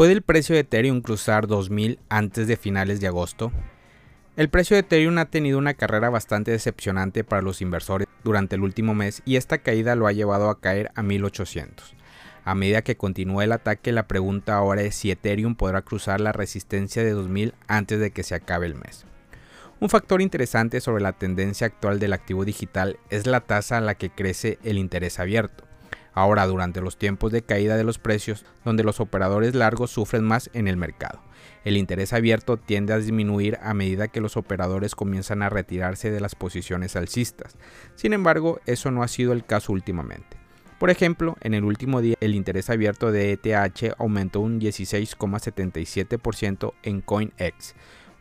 ¿Puede el precio de Ethereum cruzar 2000 antes de finales de agosto? El precio de Ethereum ha tenido una carrera bastante decepcionante para los inversores durante el último mes y esta caída lo ha llevado a caer a 1800. A medida que continúa el ataque, la pregunta ahora es si Ethereum podrá cruzar la resistencia de 2000 antes de que se acabe el mes. Un factor interesante sobre la tendencia actual del activo digital es la tasa a la que crece el interés abierto. Ahora, durante los tiempos de caída de los precios, donde los operadores largos sufren más en el mercado, el interés abierto tiende a disminuir a medida que los operadores comienzan a retirarse de las posiciones alcistas. Sin embargo, eso no ha sido el caso últimamente. Por ejemplo, en el último día el interés abierto de ETH aumentó un 16,77% en CoinEx,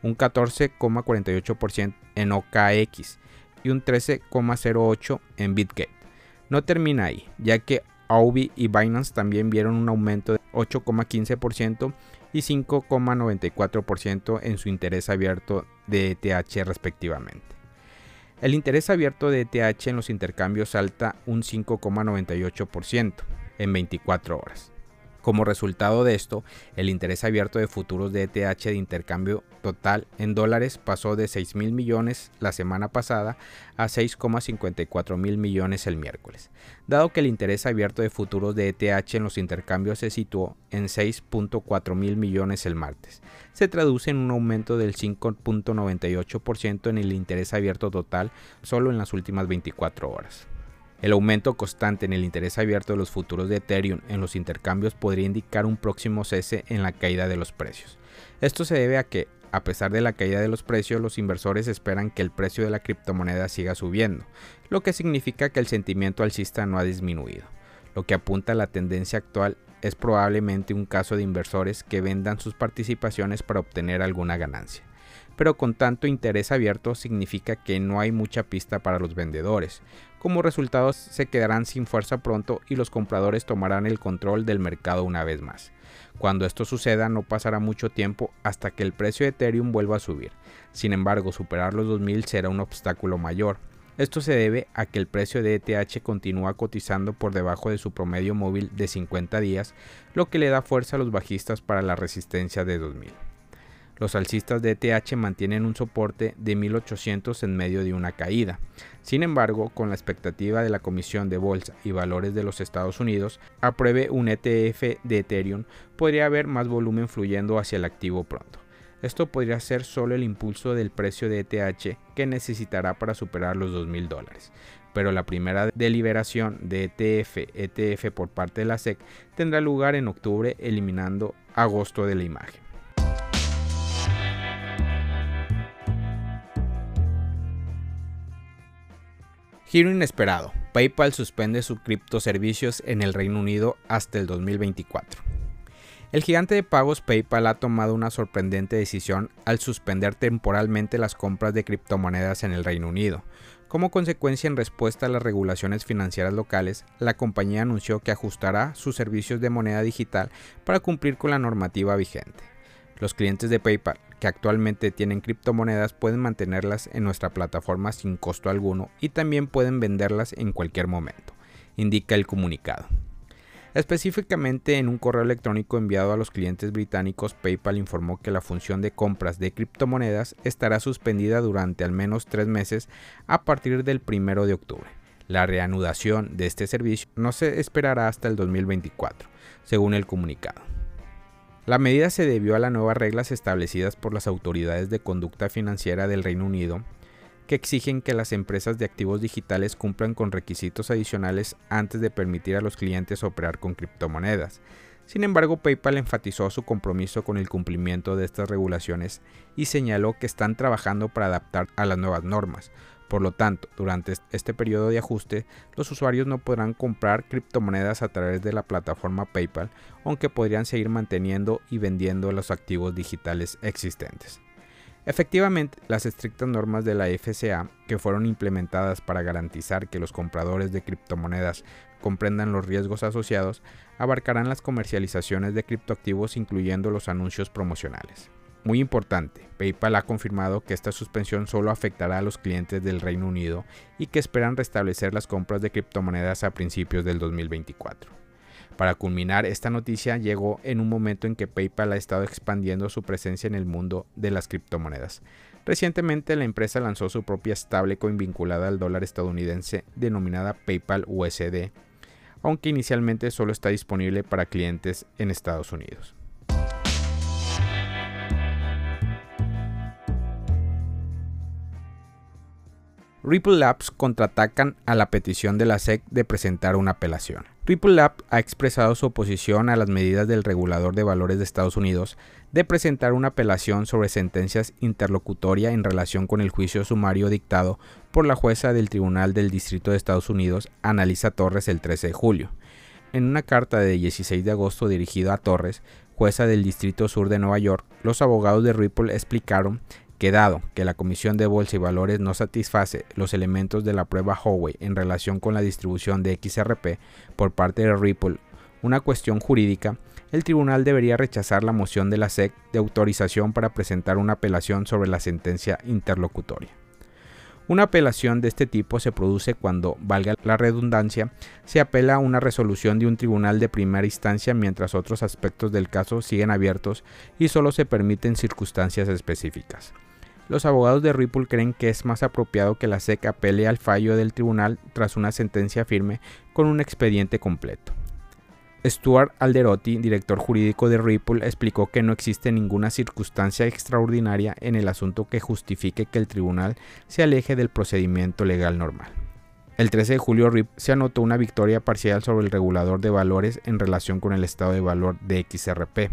un 14,48% en OKX y un 13,08% en BitGate. No termina ahí, ya que Aubi y Binance también vieron un aumento de 8,15% y 5,94% en su interés abierto de ETH respectivamente. El interés abierto de ETH en los intercambios salta un 5,98% en 24 horas. Como resultado de esto, el interés abierto de futuros de ETH de intercambio total en dólares pasó de 6 mil millones la semana pasada a 6,54 mil millones el miércoles, dado que el interés abierto de futuros de ETH en los intercambios se situó en 6.4 mil millones el martes. Se traduce en un aumento del 5.98% en el interés abierto total solo en las últimas 24 horas. El aumento constante en el interés abierto de los futuros de Ethereum en los intercambios podría indicar un próximo cese en la caída de los precios. Esto se debe a que, a pesar de la caída de los precios, los inversores esperan que el precio de la criptomoneda siga subiendo, lo que significa que el sentimiento alcista no ha disminuido. Lo que apunta a la tendencia actual es probablemente un caso de inversores que vendan sus participaciones para obtener alguna ganancia pero con tanto interés abierto significa que no hay mucha pista para los vendedores. Como resultado se quedarán sin fuerza pronto y los compradores tomarán el control del mercado una vez más. Cuando esto suceda no pasará mucho tiempo hasta que el precio de Ethereum vuelva a subir. Sin embargo, superar los 2000 será un obstáculo mayor. Esto se debe a que el precio de ETH continúa cotizando por debajo de su promedio móvil de 50 días, lo que le da fuerza a los bajistas para la resistencia de 2000. Los alcistas de ETH mantienen un soporte de 1800 en medio de una caída. Sin embargo, con la expectativa de la Comisión de Bolsa y Valores de los Estados Unidos apruebe un ETF de Ethereum, podría haber más volumen fluyendo hacia el activo pronto. Esto podría ser solo el impulso del precio de ETH que necesitará para superar los 2.000 dólares. Pero la primera deliberación de ETF, ETF por parte de la SEC tendrá lugar en octubre eliminando agosto de la imagen. Giro inesperado. PayPal suspende sus criptoservicios en el Reino Unido hasta el 2024. El gigante de pagos PayPal ha tomado una sorprendente decisión al suspender temporalmente las compras de criptomonedas en el Reino Unido. Como consecuencia en respuesta a las regulaciones financieras locales, la compañía anunció que ajustará sus servicios de moneda digital para cumplir con la normativa vigente. Los clientes de PayPal que actualmente tienen criptomonedas pueden mantenerlas en nuestra plataforma sin costo alguno y también pueden venderlas en cualquier momento, indica el comunicado. Específicamente en un correo electrónico enviado a los clientes británicos, PayPal informó que la función de compras de criptomonedas estará suspendida durante al menos tres meses a partir del 1 de octubre. La reanudación de este servicio no se esperará hasta el 2024, según el comunicado. La medida se debió a las nuevas reglas establecidas por las autoridades de conducta financiera del Reino Unido, que exigen que las empresas de activos digitales cumplan con requisitos adicionales antes de permitir a los clientes operar con criptomonedas. Sin embargo, PayPal enfatizó su compromiso con el cumplimiento de estas regulaciones y señaló que están trabajando para adaptar a las nuevas normas, por lo tanto, durante este periodo de ajuste, los usuarios no podrán comprar criptomonedas a través de la plataforma PayPal, aunque podrían seguir manteniendo y vendiendo los activos digitales existentes. Efectivamente, las estrictas normas de la FCA, que fueron implementadas para garantizar que los compradores de criptomonedas comprendan los riesgos asociados, abarcarán las comercializaciones de criptoactivos incluyendo los anuncios promocionales. Muy importante, PayPal ha confirmado que esta suspensión solo afectará a los clientes del Reino Unido y que esperan restablecer las compras de criptomonedas a principios del 2024. Para culminar, esta noticia llegó en un momento en que PayPal ha estado expandiendo su presencia en el mundo de las criptomonedas. Recientemente la empresa lanzó su propia stablecoin vinculada al dólar estadounidense denominada PayPal USD, aunque inicialmente solo está disponible para clientes en Estados Unidos. Ripple Labs contraatacan a la petición de la SEC de presentar una apelación. Ripple Labs ha expresado su oposición a las medidas del regulador de valores de Estados Unidos de presentar una apelación sobre sentencias interlocutoria en relación con el juicio sumario dictado por la jueza del Tribunal del Distrito de Estados Unidos, Analisa Torres, el 13 de julio. En una carta de 16 de agosto dirigida a Torres, jueza del Distrito Sur de Nueva York, los abogados de Ripple explicaron que dado que la Comisión de Bolsa y Valores no satisface los elementos de la prueba Huawei en relación con la distribución de XRP por parte de Ripple, una cuestión jurídica, el tribunal debería rechazar la moción de la SEC de autorización para presentar una apelación sobre la sentencia interlocutoria. Una apelación de este tipo se produce cuando, valga la redundancia, se apela a una resolución de un tribunal de primera instancia mientras otros aspectos del caso siguen abiertos y solo se permiten circunstancias específicas. Los abogados de Ripple creen que es más apropiado que la SEC apele al fallo del tribunal tras una sentencia firme con un expediente completo. Stuart Alderotti, director jurídico de Ripple, explicó que no existe ninguna circunstancia extraordinaria en el asunto que justifique que el tribunal se aleje del procedimiento legal normal. El 13 de julio, Ripple se anotó una victoria parcial sobre el regulador de valores en relación con el estado de valor de XRP.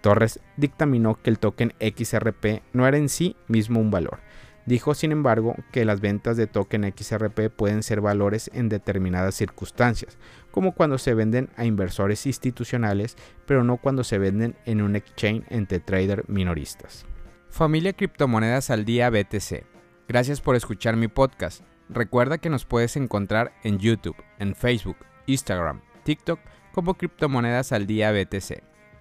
Torres dictaminó que el token XRP no era en sí mismo un valor. Dijo, sin embargo, que las ventas de token XRP pueden ser valores en determinadas circunstancias, como cuando se venden a inversores institucionales, pero no cuando se venden en un exchange entre traders minoristas. Familia Criptomonedas al Día BTC. Gracias por escuchar mi podcast. Recuerda que nos puedes encontrar en YouTube, en Facebook, Instagram, TikTok como Criptomonedas al Día BTC.